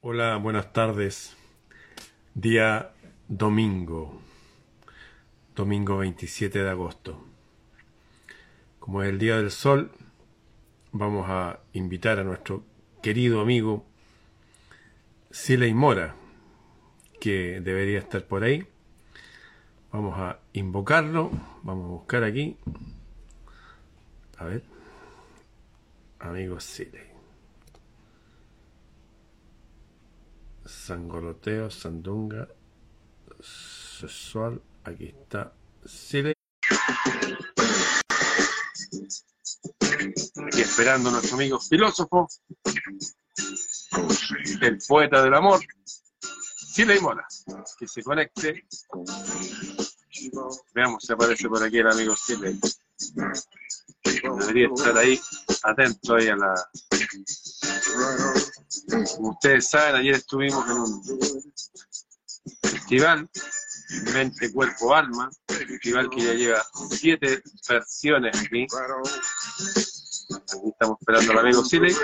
Hola, buenas tardes. Día domingo, domingo 27 de agosto. Como es el Día del Sol, vamos a invitar a nuestro querido amigo Siley Mora, que debería estar por ahí. Vamos a invocarlo, vamos a buscar aquí. A ver, amigo Siley. Sangoloteo, Sandunga, Sexual, aquí está Siley. Aquí esperando a nuestro amigo filósofo, el poeta del amor, Siley Mora, que se conecte. Veamos si aparece por aquí el amigo Siley. Debería estar ahí, atento ahí a la, como ustedes saben, ayer estuvimos en un festival, Mente, Cuerpo, Alma, festival que ya lleva siete versiones aquí. Aquí estamos esperando al amigo Siley.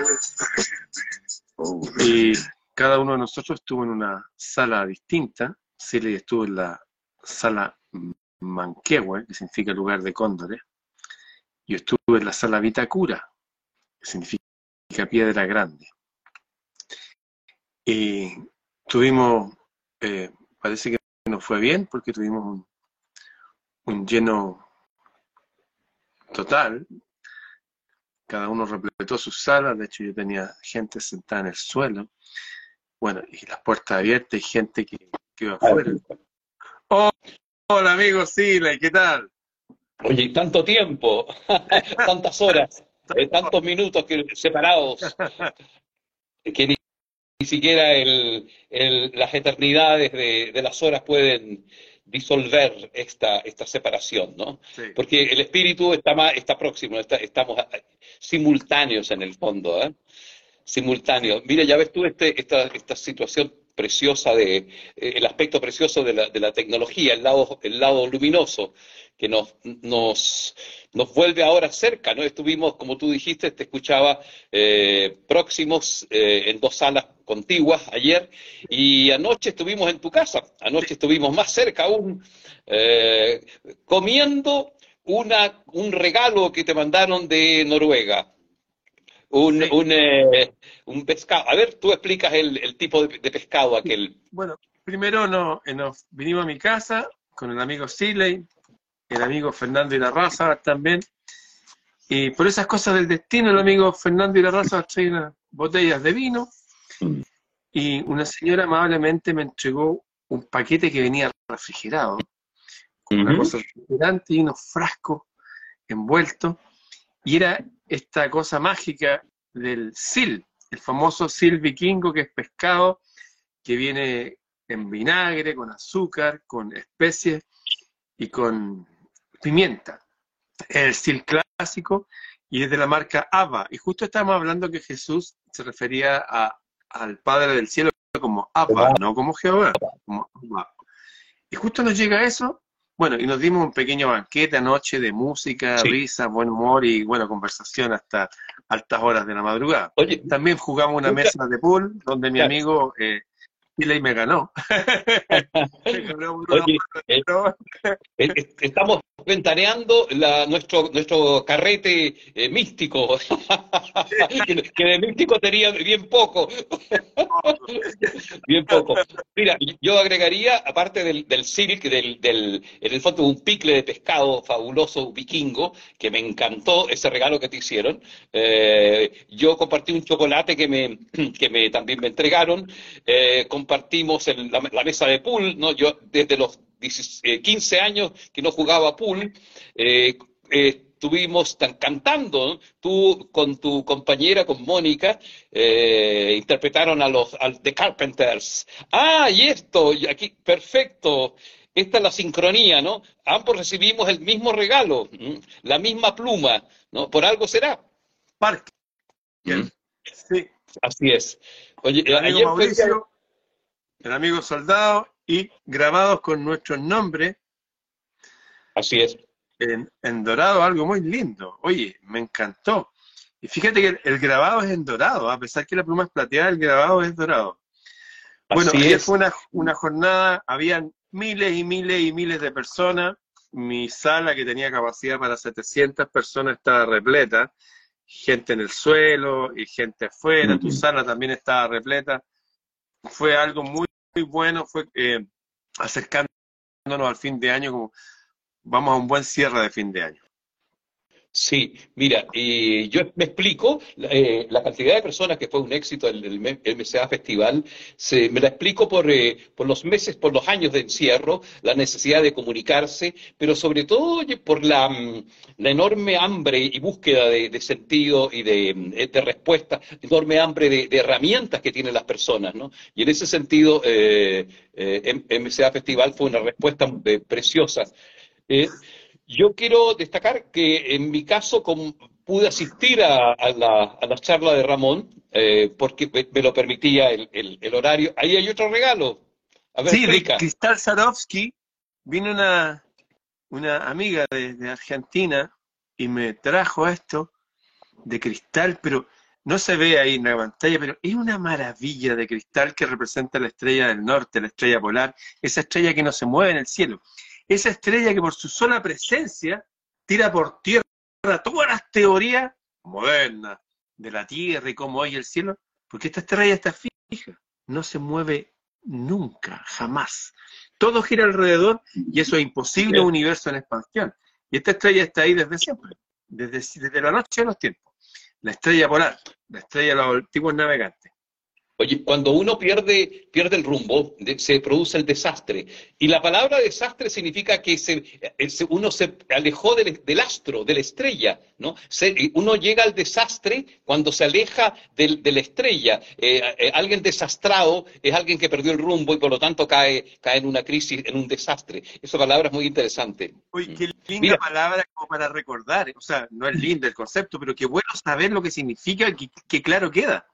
Y cada uno de nosotros estuvo en una sala distinta. Siley estuvo en la sala Manquehue, que significa lugar de cóndores. Yo estuve en la sala Vitacura, que significa piedra grande. Y tuvimos, eh, parece que nos fue bien porque tuvimos un, un lleno total. Cada uno repletó sus salas, de hecho yo tenía gente sentada en el suelo. Bueno, y las puertas abiertas y gente que, que iba afuera. Oh, hola amigo Sile, ¿qué tal? Oye, tanto tiempo, tantas horas, eh, tantos minutos que, separados, que ni, ni siquiera el, el, las eternidades de, de, las horas pueden disolver esta, esta separación, ¿no? Sí. Porque el espíritu está, más, está próximo, está, estamos simultáneos en el fondo, ¿eh? Simultáneos. Mira, ya ves tú este, esta, esta situación preciosa de eh, el aspecto precioso de la, de la tecnología, el lado, el lado luminoso que nos, nos, nos vuelve ahora cerca, ¿no? Estuvimos, como tú dijiste, te escuchaba eh, próximos eh, en dos salas contiguas ayer y anoche estuvimos en tu casa, anoche estuvimos más cerca aún, eh, comiendo una, un regalo que te mandaron de Noruega. Un, Sí. un, eh, un pescado. A ver, tú explicas el, el tipo de, de pescado aquel. Bueno, primero no, eh, nos vinimos a mi casa con el amigo Siley, el amigo Fernando Irarraza también. Y por esas cosas del destino, el amigo Fernando Irarraza trae unas botellas de vino y una señora amablemente me entregó un paquete que venía refrigerado, con una Ujú. cosa refrigerante y unos frascos envueltos. Y era esta cosa mágica del sil, el famoso sil vikingo que es pescado que viene en vinagre, con azúcar, con especies y con pimienta. El sil clásico y es de la marca Abba. Y justo estábamos hablando que Jesús se refería a- al Padre del Cielo como Abba, no como Jehová, como Abba. Y justo nos llega eso, bueno, y nos dimos un pequeño banquete anoche de música, Sí. risa, buen humor y, bueno, conversación hasta altas horas de la madrugada. Oye, También jugamos una Nunca- mesa de pool donde mi Claro. amigo eh, Chile me ganó. Me ganó uno, Oye, eh. Eh, eh, Estamos ventaneando la, nuestro, nuestro carrete eh, místico, que, de místico tenía bien poco, bien poco. Mira, yo agregaría, aparte del, del silk, del, del, en el fondo un picle de pescado fabuloso vikingo, que me encantó ese regalo que te hicieron. Eh, yo compartí un chocolate que me, que me también me entregaron. Eh, compartimos el- la, la mesa de pool, ¿no? Yo desde los 16, 15 años que no jugaba pool, eh, eh, estuvimos tan- cantando, ¿no? tú con tu compañera, con Mónica, eh, interpretaron a los a The Carpenters. Ah, y esto, aquí, perfecto. Esta es la sincronía, ¿no? Ambos recibimos el mismo regalo, ¿m? la misma pluma, ¿no? Por algo será. Parque. ¿m? Sí. Así es. Oye, El amigo ayer fue Mauricio, el amigo soldado y grabados con nuestros nombres Así es. en, en dorado, algo muy lindo. Oye, me encantó. Y fíjate que el, el grabado es en dorado, a pesar que la pluma es plateada, el grabado es dorado. Bueno, ayer fue una, una jornada, habían miles y miles y miles de personas. Mi sala, que tenía capacidad para 700 personas, estaba repleta. Gente en el suelo y gente afuera. Tu sala también estaba repleta. Fue algo muy, muy bueno. Fue eh, acercándonos al fin de año, como vamos a un buen cierre de fin de año. Sí, mira, eh, yo me explico, eh, la cantidad de personas que fue un éxito el, el MCA Festival, se, me la explico por, eh, por los meses, por los años de encierro, la necesidad de comunicarse, pero sobre todo por la, mm, la enorme hambre y búsqueda de, sentido y de, mm, de, respuesta, enorme hambre de, herramientas que tienen las personas, ¿no? Y en ese sentido, MCA Festival fue una respuesta preciosa. Yo quiero destacar que en mi caso pude asistir a, la, charla de Ramón eh, porque me, lo permitía el, horario. Ahí hay otro regalo. sí, de Cristal Sadowski vino una, una amiga de, Argentina y me trajo esto de cristal, pero no se ve ahí en la pantalla, pero es una maravilla de cristal que representa la estrella del norte, la estrella polar, esa estrella que no se mueve en el cielo esa estrella que por su sola presencia tira por tierra todas las teorías modernas de la Tierra y cómo hay el cielo, porque esta estrella está fija, no se mueve nunca, jamás. Todo gira alrededor y eso es imposible un universo en expansión. Y esta estrella está ahí desde siempre, desde, desde la noche de los tiempos. La estrella polar, la estrella de los antiguos navegantes. Oye, cuando uno pierde, pierde el rumbo, se produce el desastre. Y la palabra desastre significa que se, eh, uno se alejó del, astro, de la estrella, ¿no? uno llega al desastre cuando se aleja de la estrella. Eh, eh, alguien desastrado es alguien que perdió el rumbo y por lo tanto cae, cae en una crisis, en un desastre. Esa palabra es muy interesante. Oye, qué linda palabra como para recordar. O sea, no es linda el concepto, pero qué bueno saber lo que significa y que claro queda.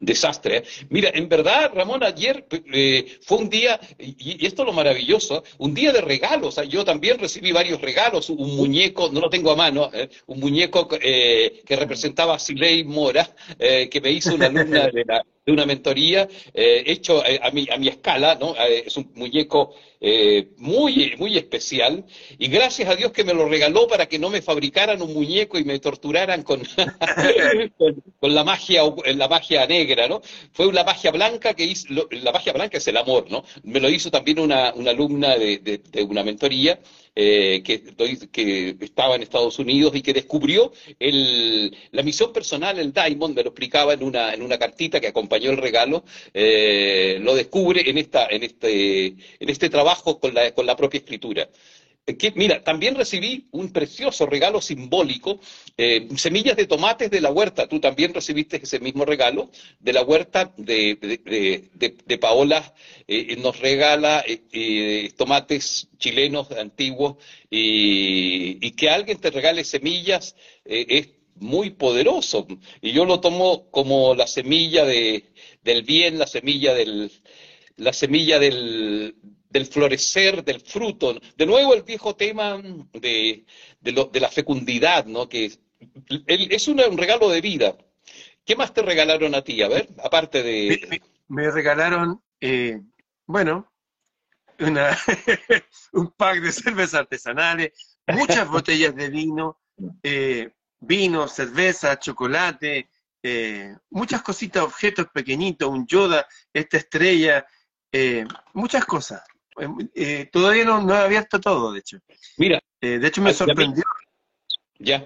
Desastre. ¿eh? Mira, en verdad, Ramón, ayer eh, fue un día, y, esto es lo maravilloso, un día de regalos. yo también recibí varios regalos, un muñeco, no lo tengo a mano, ¿eh? un muñeco que representaba a Siley Mora, que me hizo una alumna de la, de una mentoría eh, hecho eh, a, mi, a mi escala, ¿no? Eh, es un muñeco muy, muy especial y gracias a Dios que me lo regaló para que no me fabricaran un muñeco y me torturaran con, con, la magia la magia negra, ¿no? Fue una magia blanca que hizo, la magia blanca es el amor, ¿no? Me lo hizo también una, una alumna de, de una mentoría eh, que, que, estaba en Estados Unidos y que descubrió el, la misión personal, el Diamond, me lo explicaba en una, en una cartita que acompañó el regalo, eh, lo descubre en, esta, en, este, en este trabajo con la, con la propia escritura mira, también recibí un precioso regalo simbólico, eh, semillas de tomates de la huerta. Tú también recibiste ese mismo regalo de la huerta de, Paola. Eh, nos regala eh, tomates chilenos antiguos y, que alguien te regale semillas es muy poderoso. Y yo lo tomo como la semilla del bien, la semilla del, la semilla del, del florecer del fruto. De nuevo el viejo tema de, de, la fecundidad, ¿no? Que es un regalo de vida. ¿Qué más te regalaron a ti? A ver, aparte de... Me, regalaron, eh, bueno, una, un pack de cervezas artesanales, muchas botellas de vino, eh, vino, cerveza, chocolate, eh, muchas cositas, objetos pequeñitos, un Yoda, esta estrella, muchas cosas. Eh, todavía no, no, he abierto todo, de hecho. Mira. Eh, de hecho, me sorprendió. ya,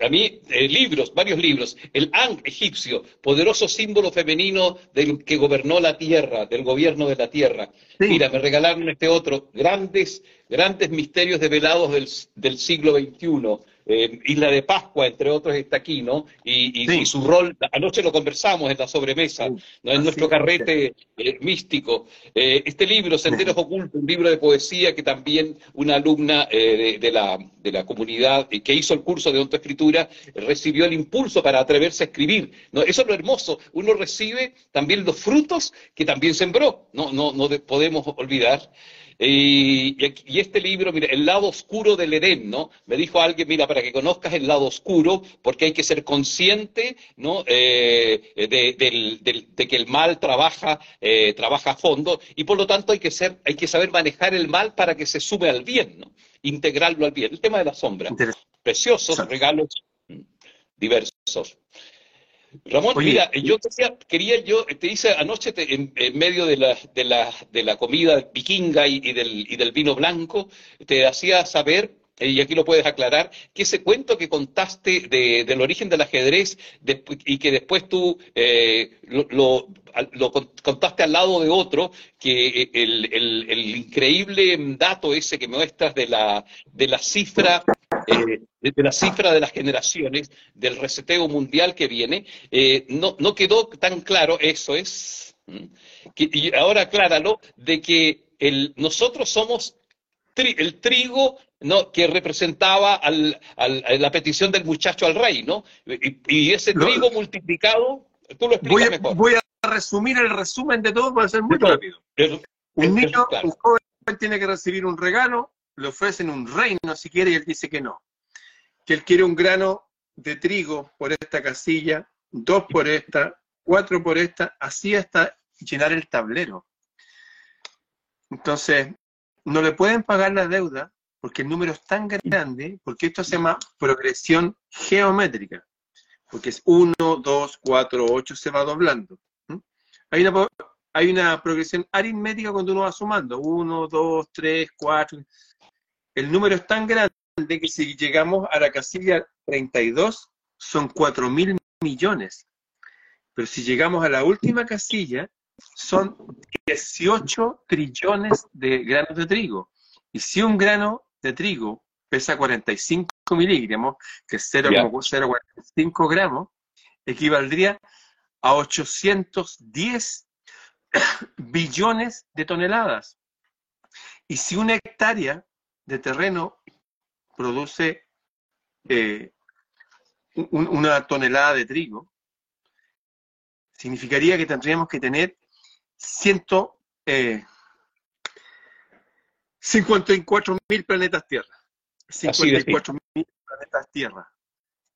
a mí, eh, libros, varios libros. El Ang egipcio, poderoso símbolo femenino del que gobernó la tierra, del gobierno de la tierra. Mira, me regalaron este otro, grandes, grandes misterios develados del, del siglo XXI. Eh, Isla de Pascua, entre otros, está aquí, ¿no? Y, su rol, anoche lo conversamos en la sobremesa, ¿no? en nuestro carrete eh, místico. Eh, este libro, Senderos Ocultos, un libro de poesía que también una alumna de, la, de la comunidad que hizo el curso de autoescritura recibió el impulso para atreverse a escribir. ¿no? Eso es lo hermoso, uno recibe también los frutos que también sembró, no, no, no podemos olvidar. Y, este libro, mira, El lado oscuro del Edén, ¿no? Me dijo alguien, mira, para que conozcas el lado oscuro, porque hay que ser consciente, ¿no? Eh, de, que el mal trabaja, eh, trabaja a fondo, y por lo tanto hay que, ser, hay que saber manejar el mal para que se sube al bien, ¿no? Integrarlo al bien. El tema de la sombra. Preciosos regalos diversos. Ramón, mira, yo quería, yo, te hice anoche en, medio de la, de, la, de la comida vikinga y, del, y del vino blanco, te hacía saber eh, y aquí lo puedes aclarar, que ese cuento que contaste del origen del ajedrez y que después tú eh, lo, contaste al lado de otro, que el, increíble dato ese que muestras de la, de la cifra eh, de la cifra de las generaciones, del reseteo mundial que viene, no, no quedó tan claro, eso es, y ahora acláralo, de que el, nosotros somos el trigo ¿no? que representaba al, la petición del muchacho al rey, ¿no? Y, ese trigo multiplicado, tú lo explicas voy a, mejor. Voy a resumir el resumen de todo para ser muy rápido. un niño, un joven tiene que recibir un regalo, le ofrecen un reino si quiere y él dice que no. Que él quiere un grano de trigo por esta casilla, dos por esta, cuatro por esta, así hasta llenar el tablero. Entonces, no le pueden pagar la deuda porque el número es tan grande, porque esto se llama progresión geométrica, porque es 1, 2, 4, 8, se va doblando. Hay, una, hay una progresión aritmética cuando uno va sumando, 1, 2, 3, 4. El número es tan grande que si llegamos a la casilla 32, son 4 mil millones. Pero si llegamos a la última casilla, son 18 trillones de granos de trigo. Y si un grano de trigo pesa 45 miligramos, que es 0,045 gramos, equivaldría a 810 billones de toneladas. Y si una hectárea de terreno produce eh, una tonelada de trigo, significaría que tendríamos que tener 54 eh, mil planetas Tierra. 54 mil planetas Tierra.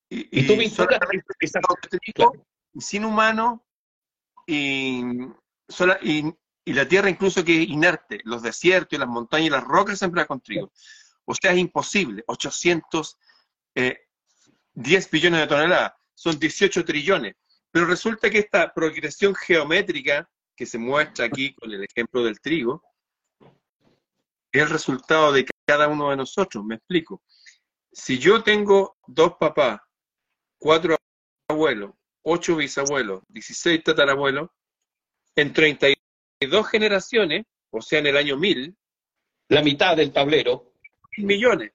Y, y, tú me sin humano y, y, la Tierra incluso que es inerte, los desiertos y las montañas y las rocas siempre con trigo. O sea, es imposible. 810 eh, billones de toneladas, son 18 trillones. Pero resulta que esta progresión geométrica que se muestra aquí con el ejemplo del trigo, es el resultado de cada uno de nosotros. Me explico. Si yo tengo dos papás, cuatro abuelos, ocho bisabuelos, 16 tatarabuelos, en 32 generaciones, o sea, en el año 1000, la mitad del tablero, millones.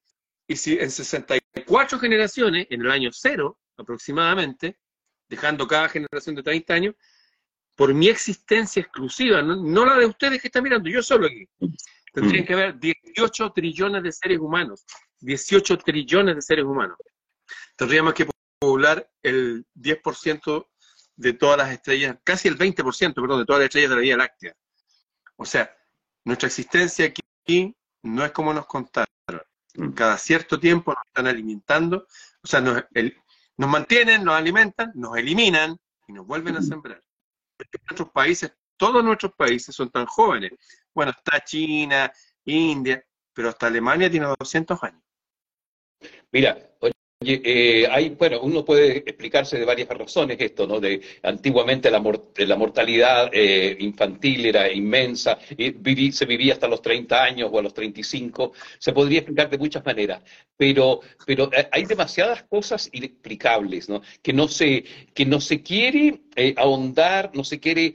Y si en 64 generaciones, en el año cero aproximadamente, dejando cada generación de 30 años, por mi existencia exclusiva, no, la de ustedes que están mirando, yo solo aquí. Tendrían mm. que haber 18 trillones de seres humanos, 18 trillones de seres humanos. Tendríamos que poblar el 10% de todas las estrellas, casi el 20%, perdón, de todas las estrellas de la Vía Láctea. O sea, nuestra existencia aquí no es como nos contaron. Mm. Cada cierto tiempo nos están alimentando, o sea, nos, nos mantienen, nos alimentan, nos eliminan y nos vuelven a mm. sembrar nuestros países, todos nuestros países son tan jóvenes. Bueno, está China, India, pero hasta Alemania tiene 200 años. Mira, eh, hay, bueno, uno puede explicarse de varias razones esto, ¿no? De antiguamente la, la mortalidad eh, infantil era inmensa, y se vivía hasta los 30 años o a los 35, se podría explicar de muchas maneras, pero, pero eh, hay demasiadas cosas inexplicables, ¿no? Que no se, que no se quiere ahondar, no se quiere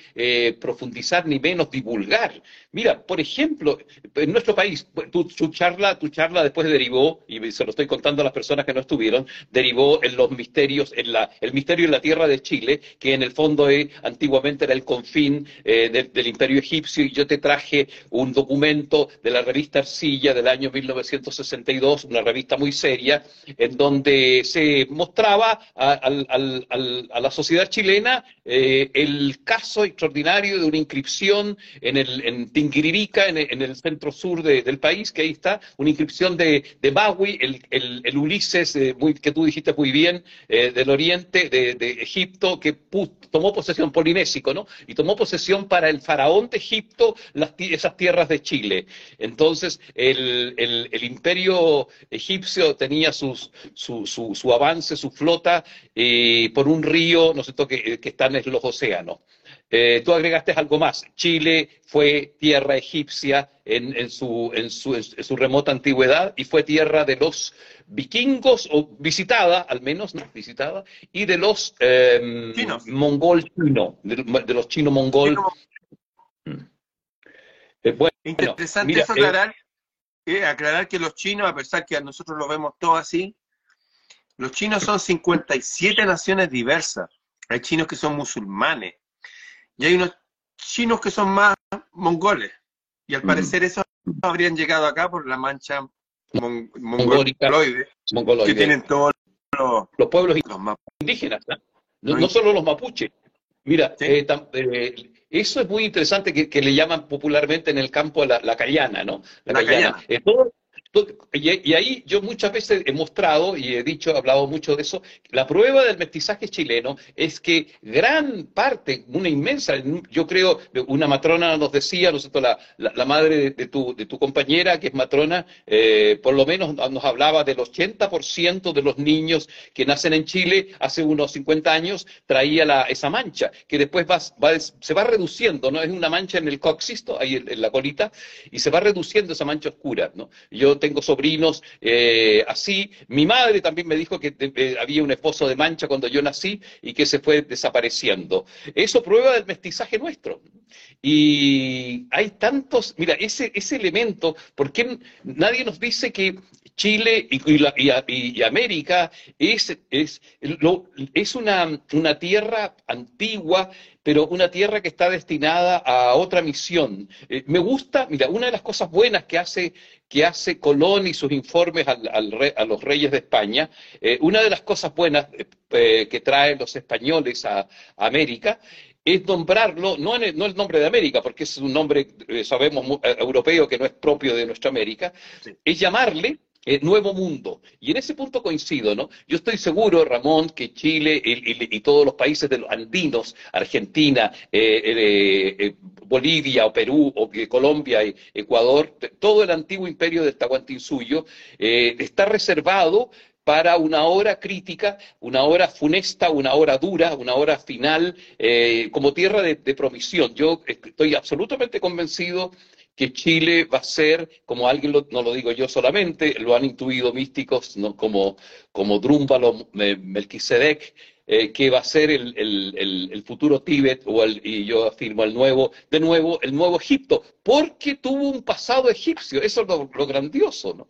profundizar ni menos divulgar. Mira, por ejemplo, en nuestro país, tu, tu, charla, tu charla después derivó, y se lo estoy contando a las personas que no estuvieron, derivó en los misterios, en la, el misterio en la tierra de Chile, que en el fondo eh, antiguamente era el confín eh, del, imperio egipcio, y yo te traje un documento de la revista Arcilla del año 1962, una revista muy seria, en donde se mostraba a, la sociedad chilena eh, el caso extraordinario de una inscripción en, el, en Tinguiririca, en, el centro sur del país, que ahí está, una inscripción de, de Bawi, el, Ulises, muy, que tú dijiste muy bien, del oriente, de, Egipto, que tomó posesión polinésico, ¿no? Y tomó posesión para el faraón de Egipto esas tierras de Chile. Entonces, el, imperio egipcio tenía sus, su, avance, su flota eh, por un río, no sé, que, que están en los océanos. Eh, tú agregaste algo más. Chile fue tierra egipcia en, su, en, su, remota antigüedad y fue tierra de los vikingos, o visitada al menos, ¿no? visitada, y de los eh, mongol chino, de, los chino mongol. Mm. Eh, Interesante eso aclarar, aclarar que los chinos, a pesar que a nosotros lo vemos todo así, los chinos son 57 naciones diversas. Hay chinos que son musulmanes, y hay unos chinos que son más mongoles. Y al mm. parecer esos habrían llegado acá por la mancha mongoloide, que tienen todos los, pueblos indígenas, ¿no? solo los mapuches. Mira, eh, eh, eso es muy interesante que, le llaman popularmente en el campo la, la callana, ¿no? La, callana. Eh, y, ahí yo muchas veces he mostrado y he dicho, he hablado mucho de eso, la prueba del mestizaje chileno es que gran parte, una inmensa, yo creo, una matrona nos decía, ¿no la, la, madre de, tu, de tu compañera, que es matrona, eh, por lo menos nos hablaba del 80% de los niños que nacen en Chile hace unos 50 años traía la, esa mancha, que después va, se va reduciendo, ¿no? Es una mancha en el coxisto, ahí en, la colita, y se va reduciendo esa mancha oscura, ¿no? Yo tengo sobrinos eh, así. Mi madre también me dijo que eh, había un esposo de mancha cuando yo nací y que se fue desapareciendo. Eso prueba del mestizaje nuestro. Y hay tantos, mira, ese, ese elemento, ¿por qué nadie nos dice que Chile y, América es, es, es una, una, tierra antigua, pero una tierra que está destinada a otra misión. Eh, me gusta, mira, una de las cosas buenas que hace, que hace Colón y sus informes al, a los reyes de España, eh, una de las cosas buenas eh, que traen los españoles a, América es nombrarlo, no, el, no el nombre de América, porque es un nombre, sabemos, europeo que no es propio de nuestra América, es llamarle eh, nuevo mundo. Y en ese punto coincido, ¿no? Yo estoy seguro, Ramón, que Chile y, todos los países de los andinos, Argentina, eh, eh, Bolivia o Perú o Colombia, Ecuador, todo el antiguo imperio del Tahuantinsuyo está reservado para una hora crítica, una hora funesta, una hora dura, una hora final, como tierra de, de, promisión. Yo estoy absolutamente convencido que Chile va a ser, como alguien no lo digo yo solamente, lo han intuido místicos como, como Drúmbalo Melquisedec, eh, que va a ser el, futuro Tíbet, o el, y yo afirmo el nuevo, de nuevo, el nuevo Egipto, porque tuvo un pasado egipcio, eso es lo, grandioso, ¿no?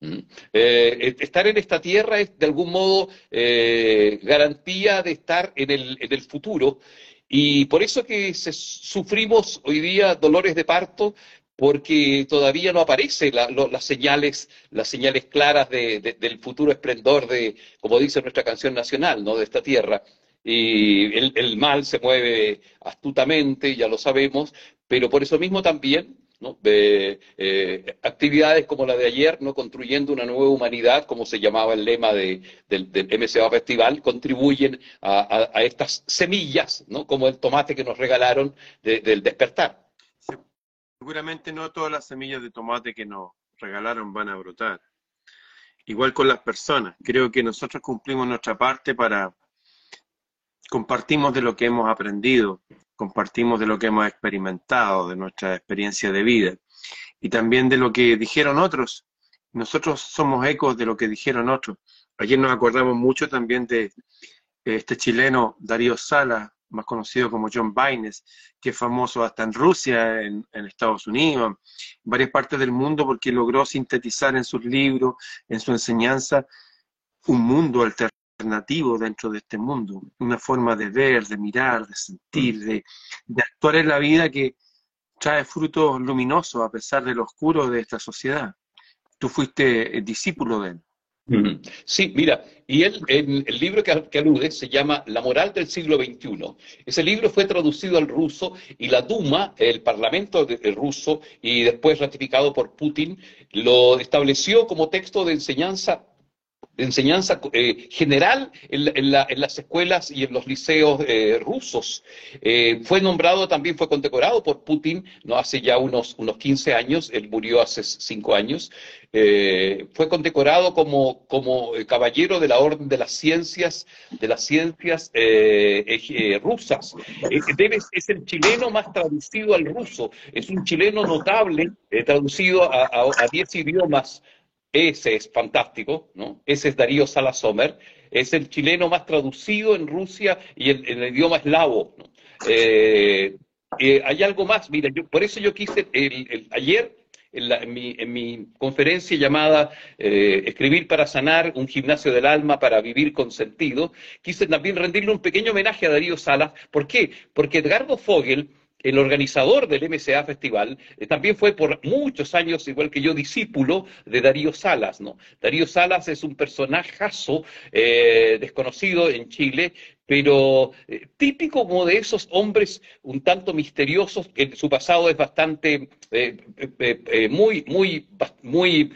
¿Mm? Eh, estar en esta tierra es de algún modo eh, garantía de estar en el, en el futuro y por eso que sufrimos hoy día dolores de parto, porque todavía no aparecen las señales, las señales claras del futuro esplendor de, como dice nuestra canción nacional, ¿no? de esta tierra. Y el, mal se mueve astutamente, ya lo sabemos, pero por eso mismo también ¿no? Eh, actividades como la de ayer, ¿no? construyendo una nueva humanidad, como se llamaba el lema del, MCA Festival, contribuyen a, estas semillas, ¿no? como el tomate que nos regalaron del despertar. Seguramente no todas las semillas de tomate que nos regalaron van a brotar. Igual con las personas. Creo que nosotros cumplimos nuestra parte para compartimos de lo que hemos aprendido, compartimos de lo que hemos experimentado, de nuestra experiencia de vida y también de lo que dijeron otros. Nosotros somos ecos de lo que dijeron otros. Ayer nos acordamos mucho también de este chileno Darío Sala, más conocido como John Baines, que es famoso hasta en Rusia, en, Estados Unidos, en varias partes del mundo, porque logró sintetizar en sus libros, en su enseñanza, un mundo alternativo dentro de este mundo, una forma de ver, de mirar, de sentir, de, de actuar en la vida que trae frutos luminosos a pesar de lo oscuro de esta sociedad. Tú fuiste discípulo de él. Sí, mira, y él, el, el libro que, alude se llama La moral del siglo XXI. Ese libro fue traducido al ruso y la Duma, el parlamento ruso, y después ratificado por Putin, lo estableció como texto de enseñanza enseñanza eh, general en, en, la, en, las escuelas y en los liceos eh, rusos. Eh, fue nombrado, también fue condecorado por Putin, no hace ya unos, unos 15 años, él murió hace 5 años, fue condecorado como, como caballero de la Orden de las Ciencias, de las ciencias rusas. Debe, es el chileno más traducido al ruso, es un chileno notable, traducido a 10 idiomas ese es fantástico, ¿no? Ese es Darío Salasomer, es el chileno más traducido en Rusia y en el idioma eslavo. Eh, eh, hay algo más, mira, yo, por eso yo quise, ayer en, mi, conferencia llamada eh, Escribir para sanar, un gimnasio del alma para vivir con sentido, quise también rendirle un pequeño homenaje a Darío Salas. ¿Por qué? Porque Edgardo Fogel el organizador del MCA Festival, eh, también fue por muchos años, igual que yo, discípulo de Darío Salas, ¿no? Darío Salas es un personajazo eh, desconocido en Chile, pero eh, típico como de esos hombres un tanto misteriosos, que su pasado es bastante, muy, muy, muy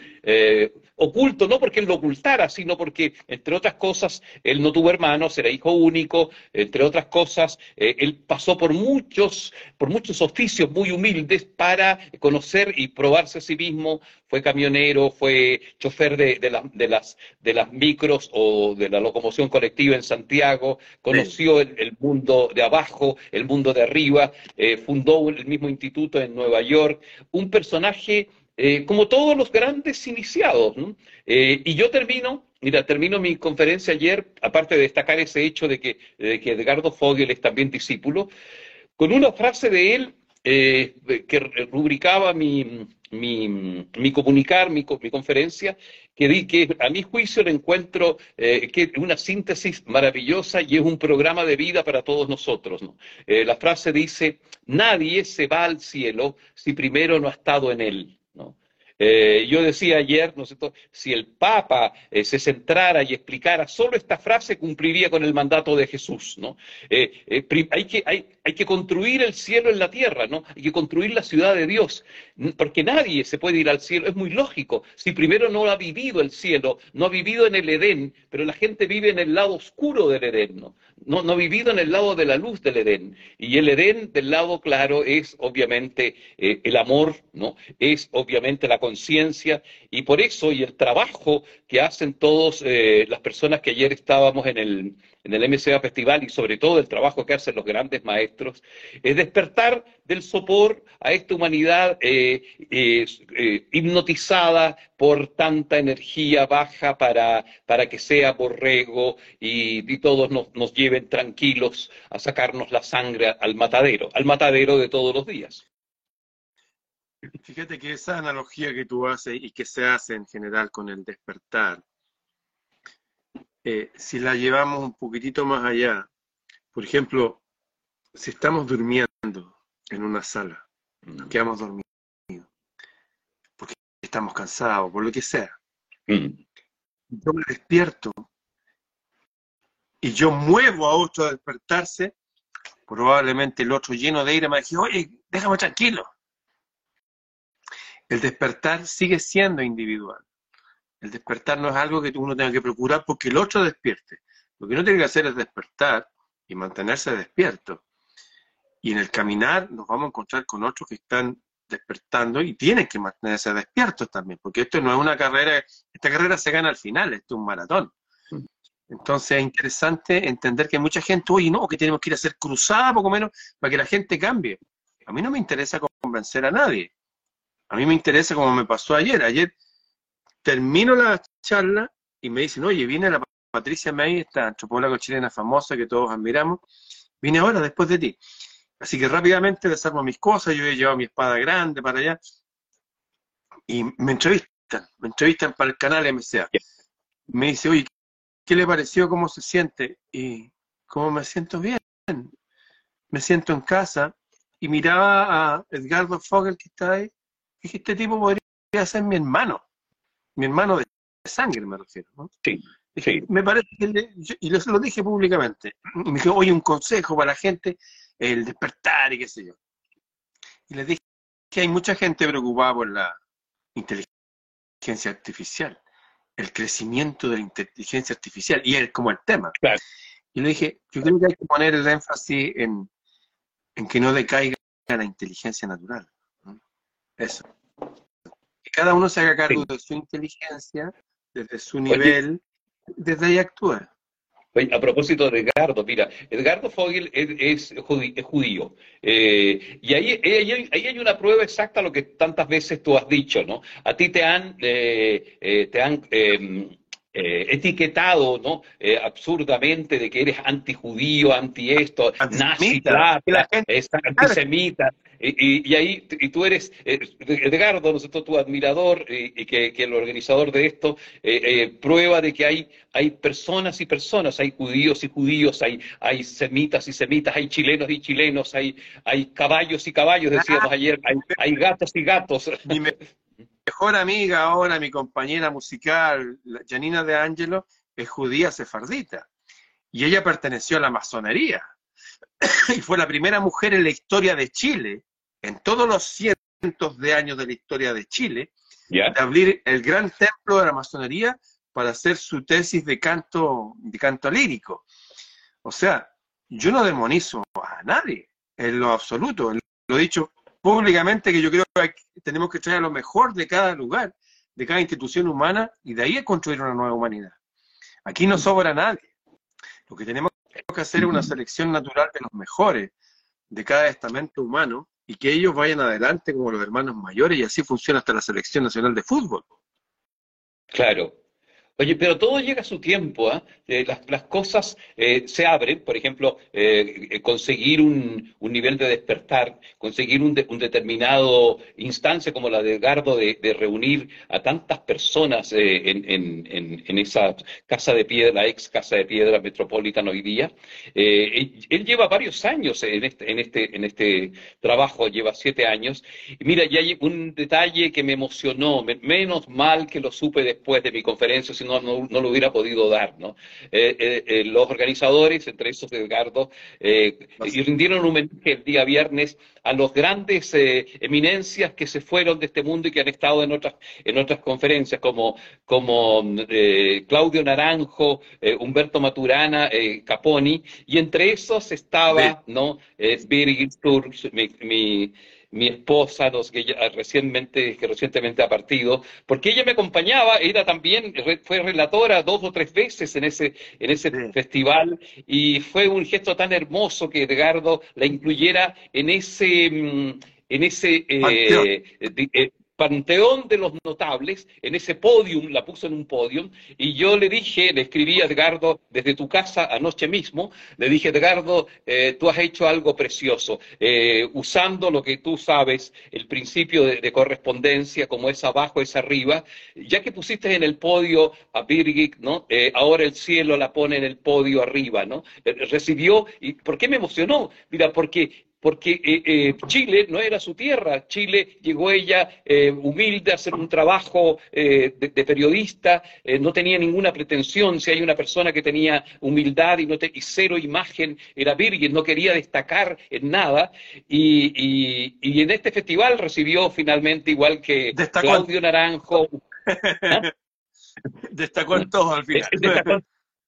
oculto, no porque él lo ocultara, sino porque, entre otras cosas, él no tuvo hermanos, era hijo único, entre otras cosas, eh, él pasó por muchos, por muchos oficios muy humildes para conocer y probarse a sí mismo, fue camionero, fue chofer de, de, la, de, las, de las micros o de la locomoción colectiva en Santiago, conoció el, el mundo de abajo, el mundo de arriba, eh, fundó el mismo instituto en Nueva York, un personaje eh, como todos los grandes iniciados. Eh, y yo termino, mira, termino mi conferencia ayer, aparte de destacar ese hecho de que, de que Edgardo Fogel es también discípulo, con una frase de él eh, que rubricaba mi, mi, mi comunicar, mi, mi, conferencia, que, di, que a mi juicio le encuentro que una síntesis maravillosa y es un programa de vida para todos nosotros. ¿no? La frase dice, nadie se va al cielo si primero no ha estado en él. ¿No? Eh, yo decía ayer, ¿no si el Papa eh, se centrara y explicara solo esta frase, cumpliría con el mandato de Jesús. ¿no? Eh hay, que, hay, hay, que construir el cielo en la tierra, ¿no? hay que construir la ciudad de Dios, porque nadie se puede ir al cielo, es muy lógico. Si primero no ha vivido el cielo, no ha vivido en el Edén, pero la gente vive en el lado oscuro del Edén, ¿no? No, ha vivido en el lado de la luz del Edén. Y el Edén del lado claro es obviamente eh, el amor, ¿no? Es obviamente la conciencia y por eso y el trabajo que hacen todas eh, las personas que ayer estábamos en el, en el MCA Festival y sobre todo el trabajo que hacen los grandes maestros, es despertar del sopor a esta humanidad eh, eh, eh, hipnotizada por tanta energía baja para, para que sea borrego y, y todos nos, nos lleven tranquilos a sacarnos la sangre al matadero, al matadero de todos los días. Fíjate que esa analogía que tú haces y que se hace en general con el despertar, si la llevamos un poquitito más allá, por ejemplo, si estamos durmiendo en una sala, nos mm. quedamos dormidos, porque estamos cansados, por lo que sea, mm. yo me despierto y yo muevo a otro a despertarse, probablemente el otro lleno de ira me dice, oye, déjame tranquilo el despertar sigue siendo individual. El despertar no es algo que uno tenga que procurar porque el otro despierte. Lo que uno tiene que hacer es despertar y mantenerse despierto. Y en el caminar nos vamos a encontrar con otros que están despertando y tienen que mantenerse despiertos también, porque esto no es una carrera, esta carrera se gana al final, esto es un maratón. Entonces es interesante entender que hay mucha gente, oye, no, que tenemos que ir a hacer cruzada poco menos para que la gente cambie. A mí no me interesa convencer a nadie. A mí me interesa como me pasó ayer. Ayer termino la charla y me dicen, oye, viene la Patricia May, esta antropóloga chilena famosa que todos admiramos, viene ahora después de ti. Así que rápidamente desarmo mis cosas, yo he llevado mi espada grande para allá y me entrevistan, me entrevistan para el canal MCA. Me dice, oye, qué le pareció, cómo se siente. Y cómo me siento bien. Me siento en casa y miraba a Edgardo Fogel que está ahí. Y dije, este tipo podría ser mi hermano. Mi hermano de sangre, me refiero. ¿no? Sí. Dije, Me parece que le- yo- y lo, lo dije públicamente. Me dijo, oye, un consejo para la gente, el despertar y qué sé yo. Y les dije que hay mucha gente preocupada por la inteligencia artificial, el crecimiento de la inteligencia artificial, y es como el tema. Claro. Y le dije, yo creo que hay que poner el énfasis en, en que no decaiga la inteligencia natural. Eso. Que cada uno se haga cargo de su inteligencia, desde su nivel, desde ahí actúa. A propósito de Edgardo, mira, Edgardo Fogel es, judío. Eh, y ahí, hay una prueba exacta a lo que tantas veces tú has dicho, ¿no? A ti te han, eh, eh, te han eh, etiquetado, ¿no? Eh, absurdamente de que eres antijudío, anti esto, nazi, Antisemita. plata, es antisemita. Y, y- y ahí, y tú eres, eh, Edgardo, ¿no tu admirador y, que, que el organizador de esto, eh, eh, prueba de que hay, hay personas y personas, hay judíos y judíos, hay, hay semitas y semitas, hay chilenos y chilenos, hay, hay caballos y caballos, decíamos ayer, hay, hay gatos y gatos. Mejor amiga ahora, mi compañera musical, Janina de Angelo, es judía sefardita. Y ella perteneció a la masonería. y fue la primera mujer en la historia de Chile, en todos los cientos de años de la historia de Chile, de abrir el gran templo de la masonería para hacer su tesis de canto, de canto lírico. O sea, yo no demonizo a nadie, en lo absoluto. Lo he dicho públicamente que yo creo que tenemos que traer lo mejor de cada lugar, de cada institución humana, y de ahí a construir una nueva humanidad. Aquí no sobra nadie. Lo que tenemos que hacer es una selección natural de los mejores de cada estamento humano y que ellos vayan adelante como los hermanos mayores y así funciona hasta la selección nacional de fútbol. Claro. Oye, pero todo llega a su tiempo, ¿ah? Eh, las, las cosas eh, se abren, por ejemplo, eh, eh, conseguir un, un nivel de despertar, conseguir un, de- un determinado instancia como la de Edgardo de, reunir a tantas personas en, esa casa de piedra, ex casa de piedra Metropolitan hoy día. Él, lleva varios años en este, en este, en este trabajo, lleva siete años. Y mira, y hay un detalle que me emocionó, me- menos mal que lo supe después de mi conferencia, no, no, no lo hubiera podido dar, ¿no? Eh, eh, eh, los organizadores, entre esos Edgardo, y rindieron un homenaje el día viernes a los grandes eminencias que se fueron de este mundo y que han estado en otras, en otras conferencias, como, como Claudio Naranjo, Humberto Maturana, Caponi, y entre esos estaba, ¿no? Birgit Sturz, mi, mi, mi esposa, nos, que ella recientemente, que recientemente ha partido, porque ella me acompañaba, era también, fue relatora dos o tres veces en ese, en ese Sí. festival, y fue un gesto tan hermoso que Edgardo la incluyera en ese, mm, en ese eh, Panteón. de los notables, en ese podium, la puso en un podium, y yo le dije, le escribí a Edgardo desde tu casa anoche mismo, le dije, Edgardo, eh, tú has hecho algo precioso, eh, usando lo que tú sabes, el principio de, de correspondencia, como es abajo, es arriba, ya que pusiste en el podio a Birgit, ¿no? Eh, ahora el cielo la pone en el podio arriba, ¿no? Recibió, ¿y por qué me emocionó? Mira, porque porque eh, eh, Chile no era su tierra. Chile llegó ella eh, humilde a hacer un trabajo eh, de, de periodista, eh, no tenía ninguna pretensión. Si hay una persona que tenía humildad y, no te- y cero imagen, era Birgit, no quería destacar en nada. Y, y- y en este festival recibió finalmente, igual que Destacó. Claudio Naranjo, Destacó en todo al final. eh, destacó-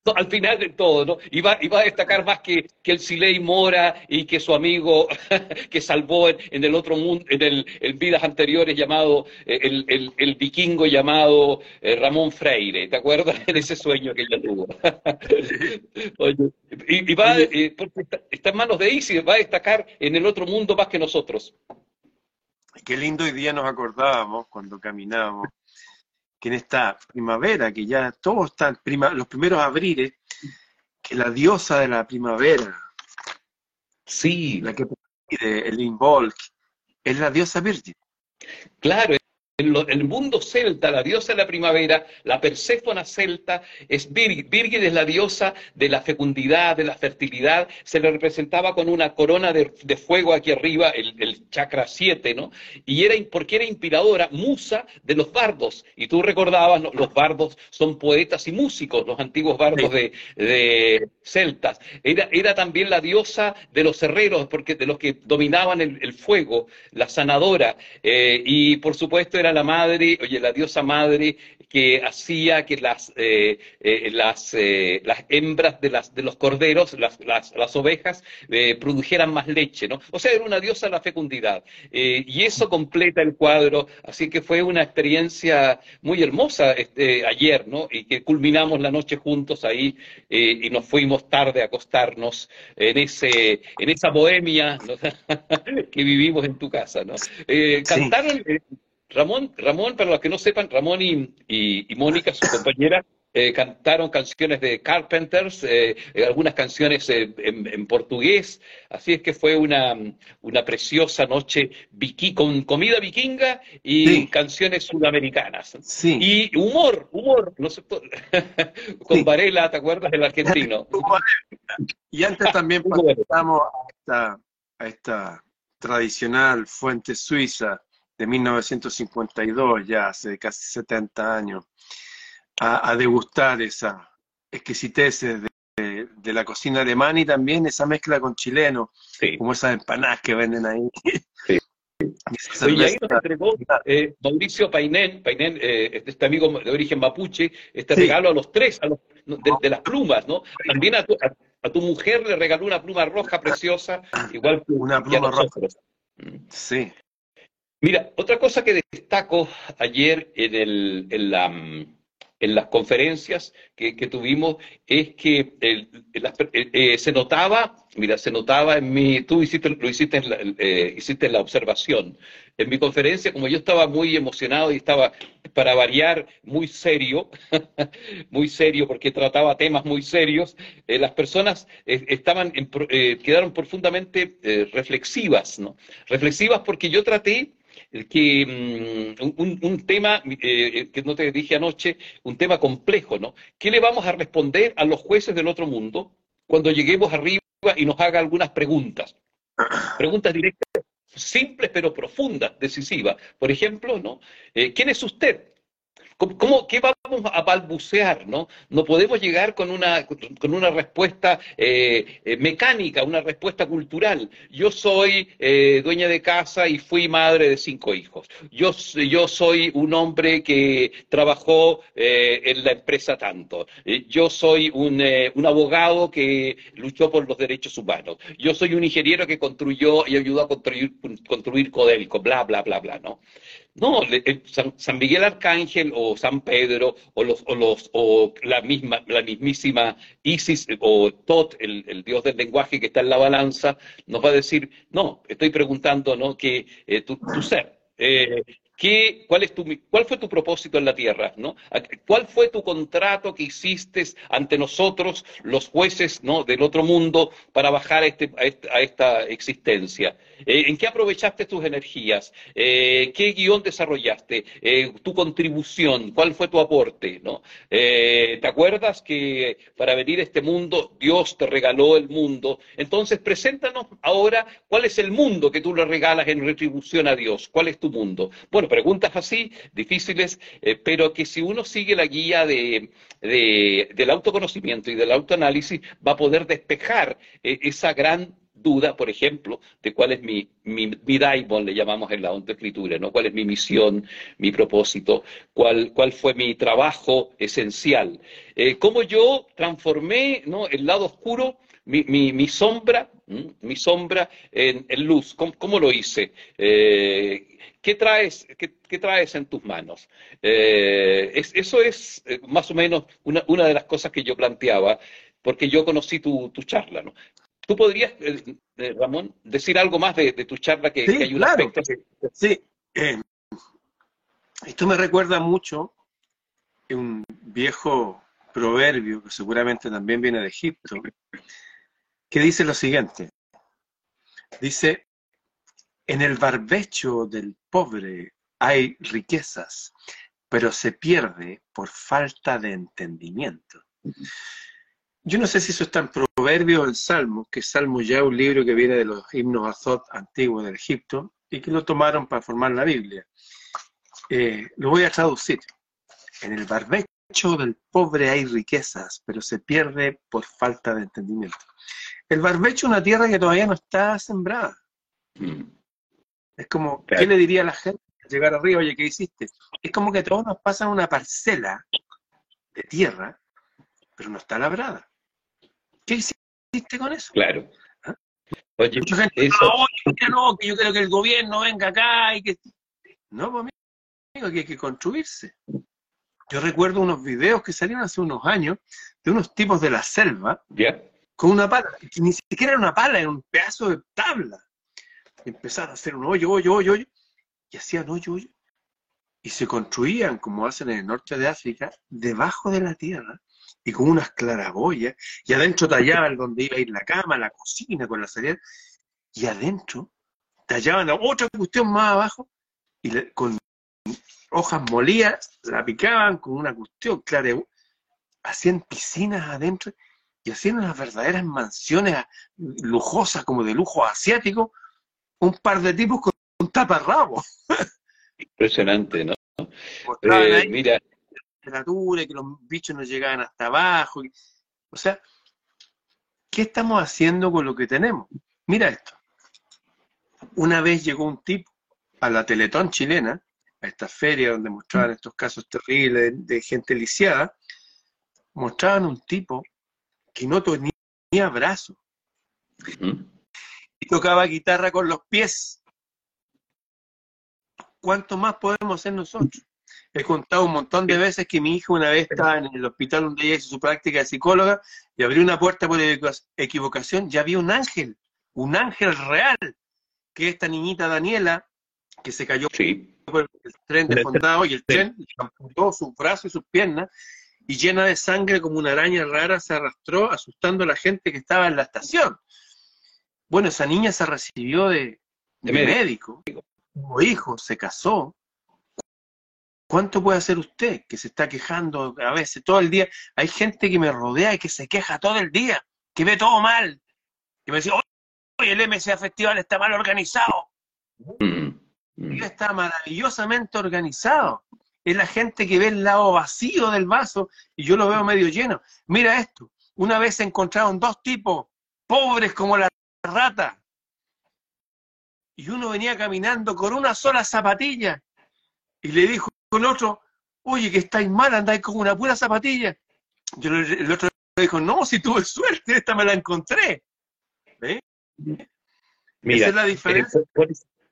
no, al final de todo, ¿no? Y va, y va a destacar más que, que el Siley Mora y que su amigo que salvó en, en el otro mundo, en, el, en vidas anteriores llamado, eh, el, el- el vikingo llamado eh, Ramón Freire, ¿te acuerdas? En ese sueño que ella tuvo. Oye, y, y va, eh, porque está, está en manos de Isis, va a destacar en el otro mundo más que nosotros. Qué lindo hoy día nos acordábamos cuando caminábamos que en esta primavera, que ya todo está, prima, los primeros abriles, que la diosa de la primavera, Sí, la que preside el Involk, es la diosa Virgin. claro, en, el mundo celta, la diosa de la primavera, la Perséfona celta, es Virgid. Virgid es la diosa de la fecundidad, de la fertilidad. Se le representaba con una corona de, fuego aquí arriba, el, chakra 7, ¿no? Y era porque era inspiradora, musa de los bardos. Y tú recordabas, los bardos son poetas y músicos, los antiguos bardos de, celtas. Era, era también la diosa de los herreros, porque de los que dominaban el, fuego, la sanadora. Eh, y por supuesto era la madre, oye, la diosa madre que hacía que las, eh, eh, las, eh, las hembras de, las, de los corderos, las, las, las ovejas, produjeran más leche, ¿no? O sea, era una diosa de la fecundidad. y eso completa el cuadro, así que fue una experiencia muy hermosa este, ayer, ¿no? Y que culminamos la noche juntos ahí y nos fuimos tarde a acostarnos en, ese, en esa bohemia que vivimos en tu casa, ¿no? cantaron... Ramón, Ramón, para los que no sepan, Ramón y, Mónica, su compañera, eh, cantaron canciones de Carpenters, eh, eh, algunas canciones en, portugués, así es que fue una, preciosa noche con comida vikinga y canciones sudamericanas. Y humor, humor, no sé, con Varela, ¿te acuerdas del argentino? y antes también pasamos a a esta tradicional fuente suiza de 1952, ya hace casi 70 años, a, degustar esa exquisitez de, de, la cocina alemana y también esa mezcla con chileno, como esas empanadas que venden ahí. Sí. Y ahí nos entregó eh, Mauricio Painén, Painén eh, este amigo de origen mapuche, este regalo a los tres, a los, de, las plumas, ¿no? También a tu, a, tu, mujer le regaló una pluma roja preciosa, igual que una pluma roja. Sí. Mira, otra cosa que destaco ayer en, el, en, la, en las conferencias que, tuvimos es que eh, se notaba, mira, se notaba en mi, tú hiciste, lo hiciste en, la, eh, hiciste la observación, en mi conferencia, como yo estaba muy emocionado y estaba, para variar, muy serio, muy serio porque trataba temas muy serios, eh, las personas estaban, quedaron profundamente reflexivas, ¿no? Reflexivas porque yo traté que mm, un, tema eh, eh, que no te dije anoche, un tema complejo, ¿no? ¿Qué le vamos a responder a los jueces del otro mundo cuando lleguemos arriba y nos haga algunas preguntas? Preguntas directas, simples pero profundas, decisivas. Por ejemplo, ¿no? Eh, ¿Quién es usted? ¿Cómo, ¿Qué vamos a balbucear? ¿no? no podemos llegar con una, con una respuesta eh, eh, mecánica, una respuesta cultural. Yo soy eh, dueña de casa y fui madre de cinco hijos. Yo, yo soy un hombre que trabajó en la empresa tanto. yo soy un, un abogado que luchó por los derechos humanos. Yo soy un ingeniero que construyó y ayudó a construir, construir Codelco, bla, bla, bla, bla, ¿no? No, San, Miguel Arcángel o San Pedro o, los, o, los, o la, misma, la mismísima Isis o Tot, el, dios del lenguaje que está en la balanza, nos va a decir, no, estoy preguntando ¿no? que eh, tu, ser. Eh, cuál, es tu, ¿Cuál fue tu propósito en la tierra? ¿no? ¿Cuál fue tu contrato que hiciste ante nosotros, los jueces ¿no? del otro mundo, para bajar a, este, a esta existencia? Eh, ¿En qué aprovechaste tus energías? Eh, ¿Qué guion desarrollaste? Eh, ¿Tu contribución? ¿Cuál fue tu aporte? ¿no? ¿Te acuerdas que para venir a este mundo Dios te regaló el mundo? Entonces, preséntanos ahora cuál es el mundo que tú le regalas en retribución a Dios. ¿Cuál es tu mundo? Bueno, preguntas así, difíciles, pero que si uno sigue la guía de, del autoconocimiento y del autoanálisis, va a poder despejar esa gran duda, por ejemplo, de cuál es mi, mi, mi daimon, le llamamos en la escritura, ¿no? ¿Cuál es mi misión, mi propósito? ¿Cuál, cuál fue mi trabajo esencial? Eh, ¿Cómo yo transformé ¿no? el lado oscuro, mi, mi, sombra, mi sombra en, luz? ¿Cómo, lo hice? Eh, ¿qué, traes, qué, traes en tus manos? Eh, eso es más o menos una, una de las cosas que yo planteaba porque yo conocí tu, tu charla, ¿no? ¿Tú podrías, eh, eh, Ramón, decir algo más de, tu charla que, sí, claro. Sí, eh, esto me recuerda mucho un viejo proverbio que seguramente también viene de Egipto, que dice lo siguiente. Dice, en el barbecho del pobre hay riquezas, pero se pierde por falta de entendimiento. Yo no sé si eso está en Proverbios o en Salmos, que Salmo ya es un libro que viene de los himnos azot antiguos del Egipto y que lo tomaron para formar la Biblia. Eh, lo voy a traducir. En el barbecho del pobre hay riquezas, pero se pierde por falta de entendimiento. El barbecho es una tierra que todavía no está sembrada. Mm. Es como, ¿qué le diría a la gente al llegar arriba? Oye, ¿qué hiciste? Es como que todos nos pasan una parcela de tierra, pero no está labrada. ¿Qué hiciste con eso? Claro. ¿Ah? Oye, Mucha gente, no, que yo creo que el gobierno venga acá y que... No, pues amigo, que hay que construirse. Yo recuerdo unos videos que salieron hace unos años de unos tipos de la selva con una pala, que ni siquiera era una pala, era un pedazo de tabla. empezaron a hacer un hoyo, hoyo, hoyo, hoyo, y hacían hoyo, hoyo. Y se construían, como hacen en el norte de África, debajo de la tierra, y con unas claraboyas, y adentro tallaban donde iba a ir la cama, la cocina, con la salida, y adentro tallaban otra cuestión más abajo, y con hojas molidas, la picaban con una cuestión, claro, hacían piscinas adentro, y hacían unas verdaderas mansiones lujosas, como de lujo asiático, un par de tipos con un taparrabo. Impresionante, ¿no? Eh, mira. Temperatura, que los bichos no llegaban hasta abajo. o sea, ¿qué estamos haciendo con lo que tenemos? Mira esto. Una vez llegó un tipo a la Teletón chilena, a esta feria donde mostraban estos casos terribles de, gente lisiada, mostraban un tipo que no tenía brazos. Y tocaba guitarra con los pies. ¿Cuánto más podemos hacer nosotros? He contado un montón de veces que mi hija una vez estaba en el hospital donde ella hizo su práctica de psicóloga y abrió una puerta por equivocación, ya había un ángel, un ángel real, que esta niñita Daniela, que se cayó por el tren desfondado y el tren le amputó sus brazos y sus piernas y llena de sangre como una araña rara se arrastró asustando a la gente que estaba en la estación. Bueno, esa niña se recibió de, médico, tuvo hijo, se casó. ¿Cuánto puede hacer usted que se está quejando a veces todo el día? Hay gente que me rodea y que se queja todo el día, que ve todo mal, que me dice, oye, el MCA Festival está mal organizado. Mm, mm. Está maravillosamente organizado es la gente que ve el lado vacío del vaso y yo lo veo medio lleno. Mira esto, una vez se encontraron dos tipos pobres como la rata y uno venía caminando con una sola zapatilla y le dijo al otro, oye, que estáis mal, andáis con una pura zapatilla. Yo, el otro le dijo, no, si tuve suerte, esta me la encontré. Mira, Esa es la diferencia.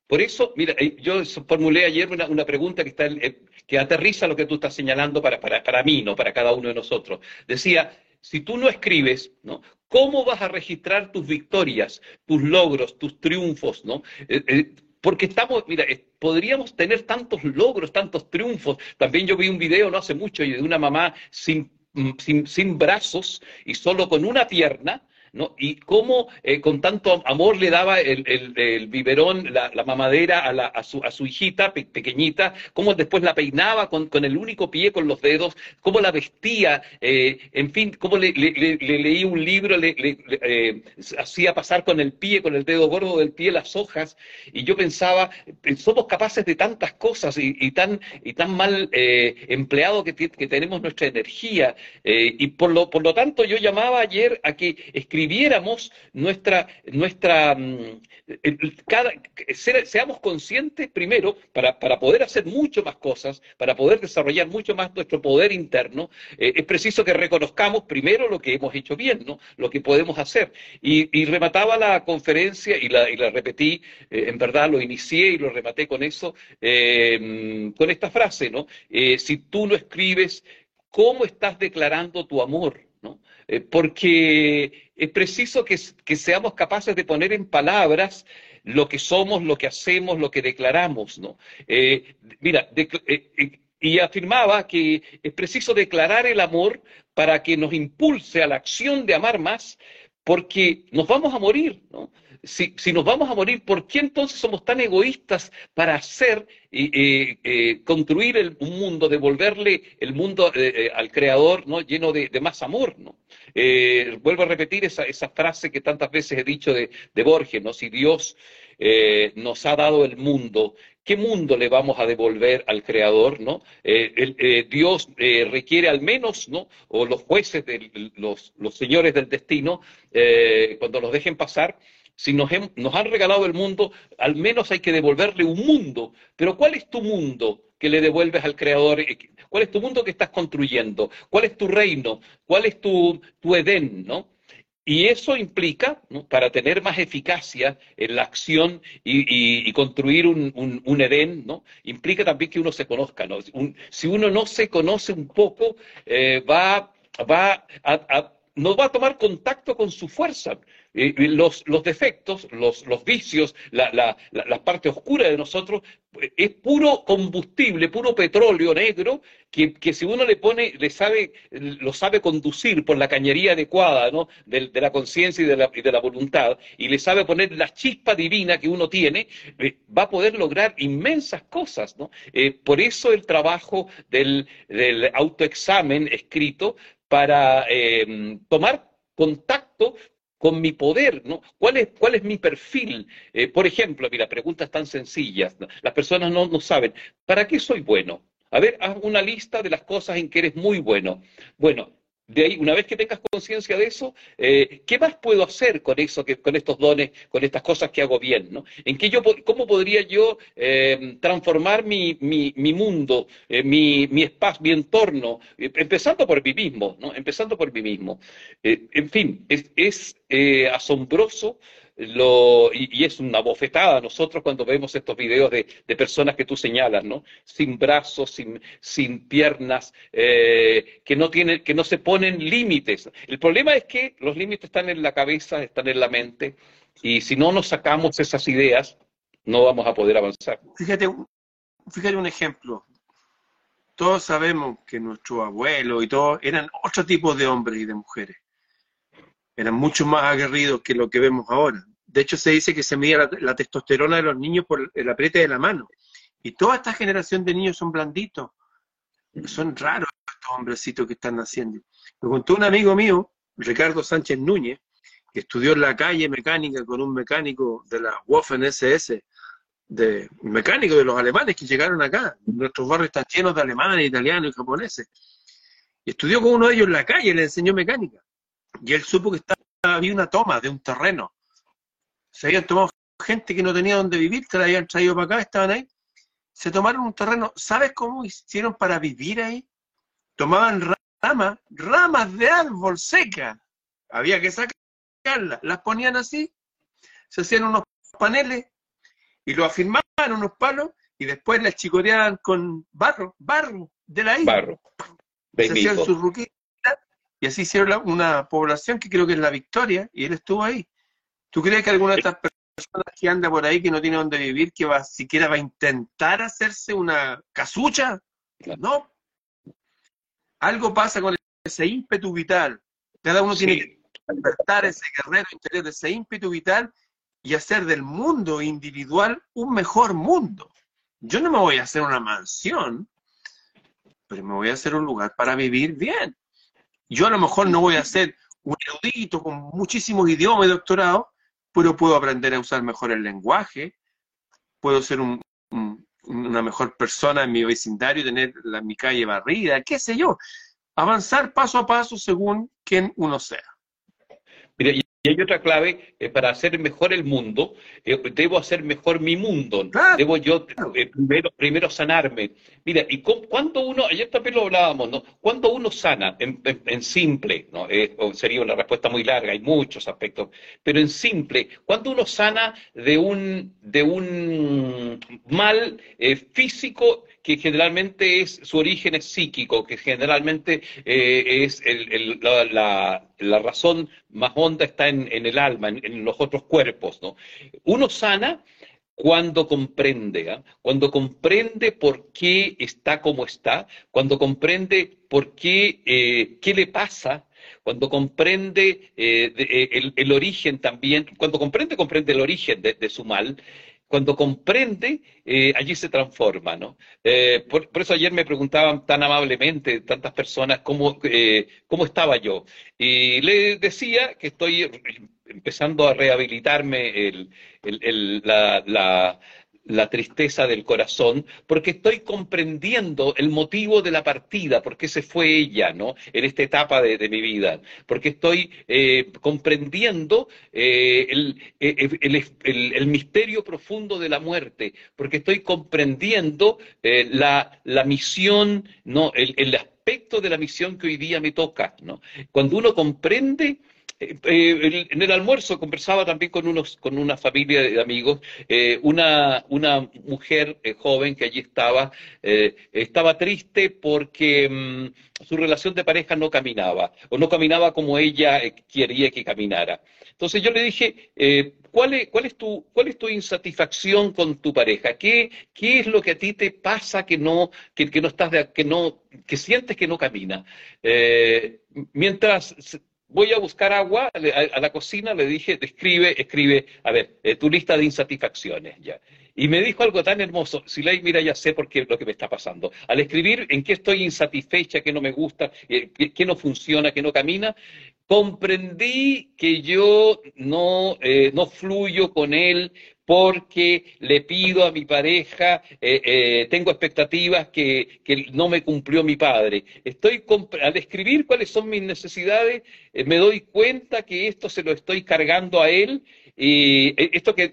Por eso, mira, eh, yo formulé ayer una, pregunta que, está, eh, que aterriza lo que tú estás señalando para, para, mí, no para cada uno de nosotros. Decía, si tú no escribes, ¿no? ¿Cómo vas a registrar tus victorias, tus logros, tus triunfos, ¿no? Eh, porque estamos, mira, podríamos tener tantos logros, tantos triunfos. También yo vi un video no hace mucho de una mamá sin, sin, sin brazos y solo con una pierna, ¿no? Y cómo eh, con tanto amor le daba el, el, biberón, la, mamadera a, la, a, su, a, su, hijita pequeñita, cómo después la peinaba con, con, el único pie, con los dedos, cómo la vestía, eh, en fin, cómo le, le, leí un libro, le, eh, hacía pasar con el pie, con el dedo gordo del pie las hojas, y yo pensaba, somos capaces de tantas cosas y, tan, y tan mal empleado que, que, tenemos nuestra energía, y por lo, por lo tanto yo llamaba ayer a que escribiéramos nuestra, nuestra mm, cada, seamos conscientes primero para, para, poder hacer mucho más cosas, para poder desarrollar mucho más nuestro poder interno, eh, es preciso que reconozcamos primero lo que hemos hecho bien, ¿no? lo que podemos hacer. Y, remataba la conferencia y la, y la repetí, eh, en verdad lo inicié y lo rematé con eso, eh, con esta frase, ¿no? si tú no escribes, ¿cómo estás declarando tu amor? Eh, porque es preciso que, seamos capaces de poner en palabras lo que somos, lo que hacemos, lo que declaramos, ¿no? Eh, mira, eh, y afirmaba que es preciso declarar el amor para que nos impulse a la acción de amar más, porque nos vamos a morir, ¿no? Si, nos vamos a morir, ¿por qué entonces somos tan egoístas para hacer y eh, construir un mundo, devolverle el mundo al Creador ¿no? lleno de, más amor? ¿no? vuelvo a repetir esa, esa, frase que tantas veces he dicho de, de Borges, ¿no? si Dios nos ha dado el mundo ¿Qué mundo le vamos a devolver al Creador? ¿no? Eh, eh, Dios eh, requiere al menos, ¿no? o los jueces, los, señores del destino, cuando nos dejen pasar, si nos, nos han regalado el mundo, al menos hay que devolverle un mundo. Pero ¿cuál es tu mundo? que le devuelves al Creador? ¿Cuál es tu mundo que estás construyendo? ¿Cuál es tu reino? ¿Cuál es tu, tu Edén? ¿no? Y eso implica, para tener más eficacia en la acción y, construir un, un, Edén, ¿no? implica también que uno se conozca. ¿no? si uno no se conoce un poco, eh, va, va a, no va a tomar contacto con su fuerza. los, los, defectos, los, los vicios, la, la, parte oscura de nosotros, es puro combustible, puro petróleo negro, que, que, si uno le pone, le sabe, lo sabe conducir por la cañería adecuada ¿no? de, la conciencia y, de la, y de la voluntad, y le sabe poner la chispa divina que uno tiene, eh, va a poder lograr inmensas cosas. ¿no? Eh, por eso el trabajo del, del autoexamen escrito para eh, tomar contacto con mi poder, ¿no? ¿Cuál es, cuál es mi perfil? Eh, por ejemplo, mira, preguntas tan sencillas. Las personas no, no saben, ¿para qué soy bueno? A ver, haz una lista de las cosas en que eres muy bueno. Bueno, de ahí, una vez que tengas conciencia de eso, eh, ¿qué más puedo hacer con eso, que, con estos dones, con estas cosas que hago bien? ¿no? ¿En qué yo, ¿Cómo podría yo eh, transformar mi, mi, mi mundo, eh, mi, mi, espacio, mi entorno, empezando por mí mismo, ¿no? empezando por mí mismo? en fin, es, es asombroso lo, y, es una bofetada nosotros cuando vemos estos videos de, personas que tú señalas, ¿no? Sin brazos, sin, sin piernas, eh, que, no tienen, que no se ponen límites. El problema es que los límites están en la cabeza, están en la mente, y si no nos sacamos esas ideas, no vamos a poder avanzar. Fíjate, fíjate un ejemplo. Todos sabemos que nuestros abuelos y todos eran otro tipo de hombres y de mujeres eran mucho más aguerridos que lo que vemos ahora. De hecho, se dice que se medía la, testosterona de los niños por el apriete de la mano. Y toda esta generación de niños son blanditos. Son raros estos hombrecitos que están naciendo. Me contó un amigo mío, Ricardo Sánchez Núñez, que estudió en la calle mecánica con un mecánico de la Waffen SS, de mecánico de los alemanes que llegaron acá. Nuestros barrios están llenos de alemanes, italianos y japoneses. Y estudió con uno de ellos en la calle, le enseñó mecánica y él supo que estaba, había una toma de un terreno. Se habían tomado gente que no tenía dónde vivir, que la habían traído para acá, estaban ahí. Se tomaron un terreno. ¿Sabes cómo hicieron para vivir ahí? Tomaban ramas, ramas de árbol seca. Había que sacarlas. Las ponían así, se hacían unos paneles y lo afirmaban unos palos y después las chicoteaban con barro, barro de la isla. Barro. Se hacían sus ruquitas y así hicieron una población que creo que es la Victoria, y él estuvo ahí. ¿Tú crees que alguna de estas personas que anda por ahí, que no tiene dónde vivir, que va siquiera va a intentar hacerse una casucha? No. Algo pasa con ese ímpetu vital. Cada uno tiene que despertar ese guerrero interior, ese ímpetu vital y hacer del mundo individual un mejor mundo. Yo no me voy a hacer una mansión, pero me voy a hacer un lugar para vivir bien. Yo a lo mejor no voy a ser un erudito con muchísimos idiomas y doctorado, pero puedo aprender a usar mejor el lenguaje, puedo ser una mejor persona en mi vecindario, tener la, mi calle barrida, qué sé yo. Avanzar paso a paso según quien uno sea. Y hay otra clave, eh, para hacer mejor el mundo, eh, debo hacer mejor mi mundo. Debo yo eh, primero, primero sanarme. Mira, y cuando uno, ayer también lo hablábamos, ¿no? Cuando uno sana, en, simple, ¿no? sería una respuesta muy larga, hay muchos aspectos, pero en simple, cuando uno sana de un, de un mal físico que generalmente es, su origen es psíquico, que generalmente eh, es la, razón más honda está en, el alma, en, los otros cuerpos. ¿no? Uno sana cuando comprende, ¿ah? cuando comprende por qué está como está, cuando comprende por qué, eh, qué le pasa, cuando comprende eh, eh, el, origen también, cuando comprende, comprende el origen de, su mal, cuando comprende, eh, allí se transforma, ¿no? por, eso ayer me preguntaban tan amablemente tantas personas cómo, cómo estaba yo. Y le decía que estoy empezando a rehabilitarme el, la, la tristeza del corazón, porque estoy comprendiendo el motivo de la partida, por qué se fue ella, ¿no? En esta etapa de, mi vida, porque estoy eh, comprendiendo eh, eh, el, misterio profundo de la muerte, porque estoy comprendiendo la, la, misión, ¿no? El, aspecto de la misión que hoy día me toca, ¿no? Cuando uno comprende eh, en el almuerzo conversaba también con, unos, con una familia de amigos, eh, una, una mujer eh, joven que allí estaba, estaba triste porque mm, su relación de pareja no caminaba, o no caminaba como ella quería que caminara. Entonces yo le dije, ¿cuál, es, cuál, es tu, ¿cuál es tu insatisfacción con tu pareja? ¿Qué, qué es lo que a ti te pasa que no, que, que no estás de, que no, que sientes que no camina? mientras voy a buscar agua a, la cocina, le dije, escribe, escribe, a ver, eh, tu lista de insatisfacciones, ya. Y me dijo algo tan hermoso, si Silay, mira, ya sé por qué lo que me está pasando. Al escribir en qué estoy insatisfecha, qué no me gusta, eh, qué, no funciona, qué no camina, comprendí que yo no, eh, no fluyo con él porque le pido a mi pareja, eh, eh, tengo expectativas que, no me cumplió mi padre. Estoy al escribir cuáles son mis necesidades, eh, me doy cuenta que esto se lo estoy cargando a él y esto que,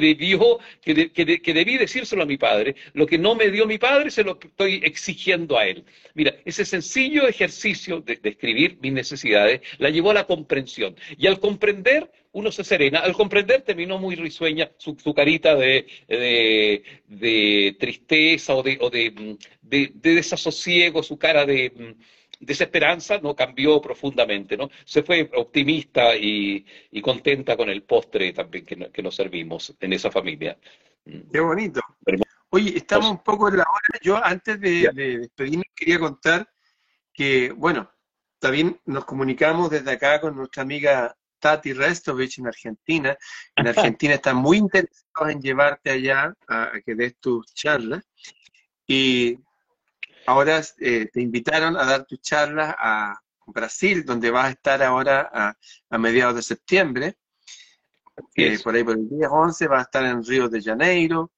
debió, que, debí decírselo a mi padre, lo que no me dio mi padre se lo estoy exigiendo a él. Mira, ese sencillo ejercicio de, escribir mis necesidades la llevó a la comprensión. Y al comprender, uno se serena. Al comprender, terminó muy risueña su, carita de, tristeza o, de, desasosiego, su cara de desesperanza no cambió profundamente, ¿no? Se fue optimista y, contenta con el postre también que, nos servimos en esa familia. Qué bonito. Oye, estamos un poco en la hora. Yo antes de, despedirme quería contar que, bueno, también nos comunicamos desde acá con nuestra amiga Tati Restovich en Argentina. En Argentina están muy interesados en llevarte allá a, a que des tus charlas. Y ahora eh, te invitaron a dar tu charla a Brasil, donde vas a estar ahora a, mediados de septiembre. Eh, por ahí por el día 11 vas a estar en Río de Janeiro,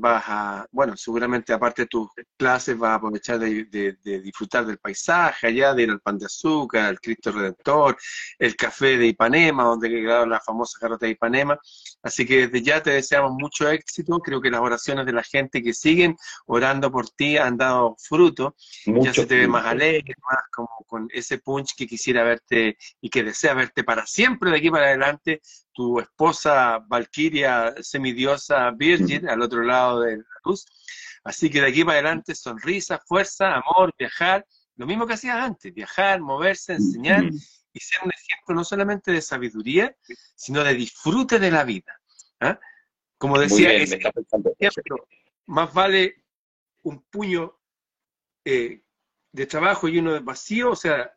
vas a, bueno, seguramente aparte de tus clases vas a aprovechar de, disfrutar del paisaje allá, de ir al pan de azúcar, al Cristo Redentor, el café de Ipanema, donde quedado la famosa carrota de Ipanema. Así que desde ya te deseamos mucho éxito. Creo que las oraciones de la gente que siguen orando por ti han dado fruto. ya se te ve más alegre, más como con ese punch que quisiera verte y que desea verte para siempre de aquí para adelante tu esposa Valquiria semidiosa Virgin al otro lado de la luz. Así que de aquí para adelante, sonrisa, fuerza, amor, viajar, lo mismo que hacías antes, viajar, moverse, enseñar y ser un ejemplo no solamente de sabiduría, sino de disfrute de la vida. ¿ah? Como decía, más vale un puño eh, de trabajo y uno de vacío, o sea,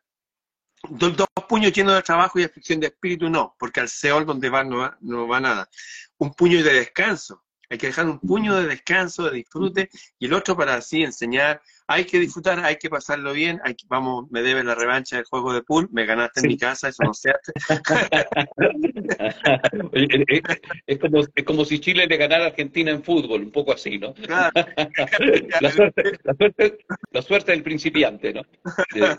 dos, puños llenos de trabajo y aflicción de espíritu, no, porque al Seol donde va no, va no va nada. Un puño de descanso, hay que dejar un puño de descanso, de disfrute, y el otro para así enseñar, hay que disfrutar, hay que pasarlo bien, hay vamos, me debe la revancha del juego de pool, me ganaste en mi casa, eso no se hace. es, como, es como si Chile le ganara a Argentina en fútbol, un poco así, ¿no? la, suerte, la, suerte, del principiante, ¿no? Fue,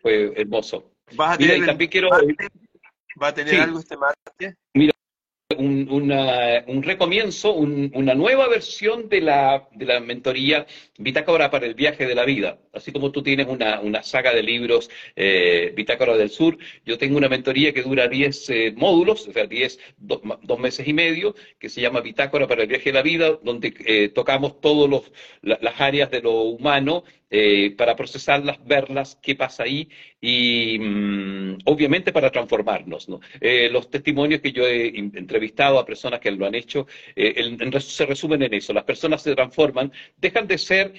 fue hermoso. ¿Vas a tener, también quiero... ¿Va a tener algo este martes? Mira, un, un recomienzo, una nueva versión de la, de la mentoría Bitácora para el viaje de la vida. Así como tú tienes una, una saga de libros eh, Bitácora del Sur, yo tengo una mentoría que dura 10 eh, módulos, o sea, 10, dos meses y medio, que se llama Bitácora para el viaje de la vida, donde eh, tocamos todas las áreas de lo humano eh, para procesarlas, verlas, qué pasa ahí y mm, obviamente para transformarnos. ¿no? Eh, los testimonios que yo he entrevistado a personas que lo han hecho eh, se resumen en eso. Las personas se transforman, dejan de ser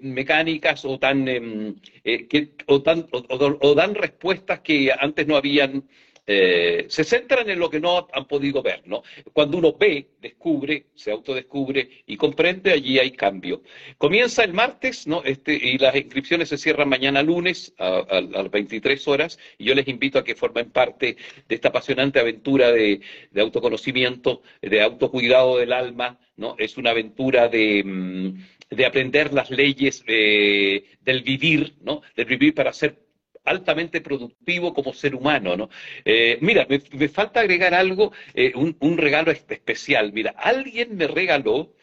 mecánicas o, tan, em, que, o dan respuestas que antes no habían eh, se centran en lo que no han podido ver, ¿no? Cuando uno ve, descubre, se autodescubre y comprende, allí hay cambio. Comienza el martes, ¿no? Este, y las inscripciones se cierran mañana lunes a, las 23 horas, y yo les invito a que formen parte de esta apasionante aventura de, autoconocimiento, de autocuidado del alma, ¿no? Es una aventura de, mm, aprender las leyes eh, del vivir, ¿no? Del vivir para ser altamente productivo como ser humano, ¿no? Eh, mira, me, falta agregar algo, eh, un, un, regalo especial. Mira, alguien me regaló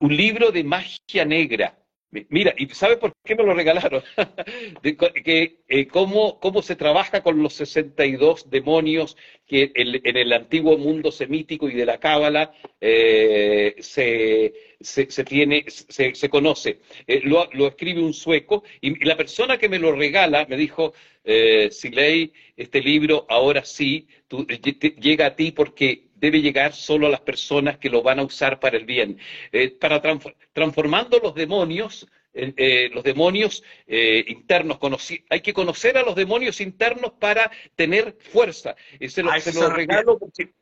un libro de magia negra. Mira, ¿y sabe por qué me lo regalaron? que, eh, cómo, cómo, se trabaja con los 62 demonios que en, el antiguo mundo semítico y de la cábala eh, se, se, tiene, se, se conoce. Eh, lo, lo, escribe un sueco y, la persona que me lo regala me dijo, eh, Siley, este libro ahora sí llega a ti porque debe llegar solo a las personas que lo van a usar para el bien. Eh, para transformando los demonios, eh, eh, los demonios internos, hay que conocer a los demonios internos para tener fuerza. se lo, se lo regalo porque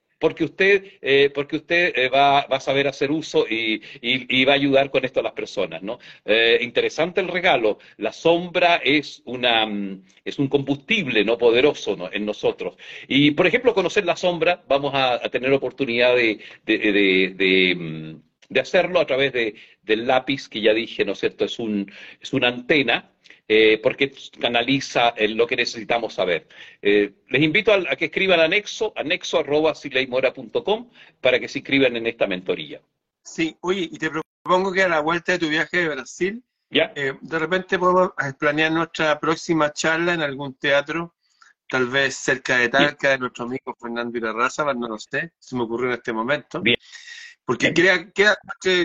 usted, eh, porque usted eh, va, va, a saber hacer uso y, y, va a ayudar con esto a las personas, ¿no? Eh, interesante el regalo. La sombra es, una, mm, es un combustible no poderoso en nosotros. Y, por ejemplo, conocer la sombra, vamos a, tener oportunidad de, de, de, mm, hacerlo a través de, del lápiz, que ya dije, ¿no es cierto? Es, un, es una antena eh, porque canaliza lo que necesitamos saber. Eh, les invito a, que escriban anexo, anexo arroba para que se inscriban en esta mentoría. Sí, oye, y te propongo que a la vuelta de tu viaje de Brasil, eh, de repente podemos planear nuestra próxima charla en algún teatro, tal vez cerca de Talca, de nuestro amigo Fernando Irarraza, no lo sé, se me ocurrió en este momento. Bien. Porque queda, queda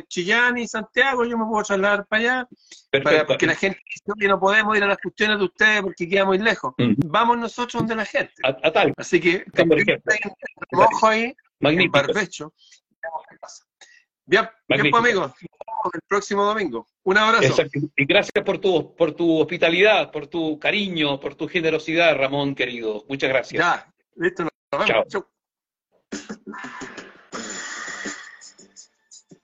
Chillán y Santiago, yo me puedo trasladar para allá, para, porque la gente dice, no podemos ir a las cuestiones de ustedes porque queda muy lejos. Vamos nosotros donde la gente. A, tal. Así que, mojo ahí, Magnífico. en Bien, bien pues, amigos, el próximo domingo. Un abrazo. Y gracias por tu, por tu hospitalidad, por tu cariño, por tu generosidad, Ramón, querido. Muchas gracias. Ya, listo, nos vemos. Chao.